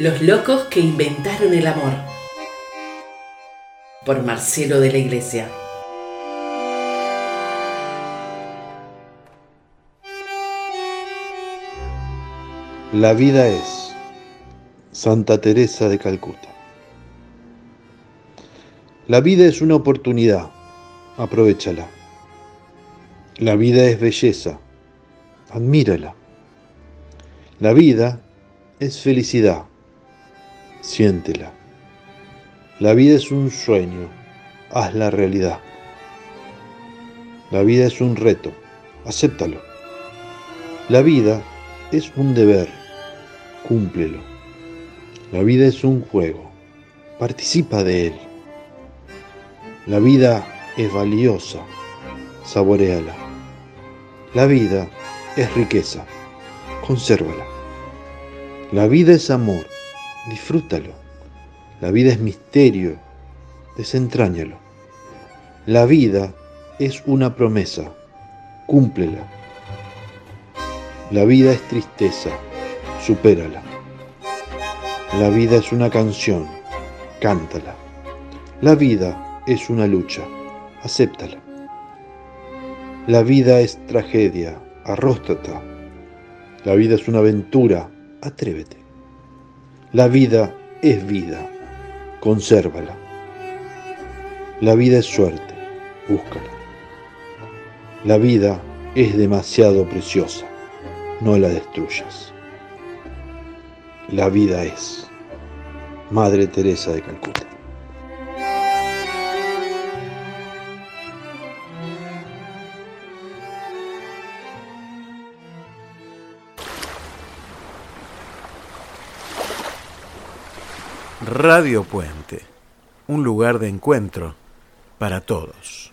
Los locos que inventaron el amor. Por Marcelo de la Iglesia. La vida es Santa Teresa de Calcuta. La vida es una oportunidad, aprovechala. La vida es belleza, admírala. La vida es felicidad, siéntela. La vida es un sueño, hazla realidad. La vida es un reto, acéptalo. La vida es un deber, cúmplelo. La vida es un juego, participa de él. La vida es valiosa, saboreala. La vida es riqueza, consérvala. La vida es amor, disfrútalo. La vida es misterio, desentráñalo. La vida es una promesa, cúmplela. La vida es tristeza, supérala. La vida es una canción, cántala. La vida es una lucha, acéptala. La vida es tragedia, arróstate. La vida es una aventura, atrévete. La vida es vida, consérvala. La vida es suerte, búscala. La vida es demasiado preciosa, no la destruyas. La vida es Madre Teresa de Calcuta. Radio Puente, un lugar de encuentro para todos.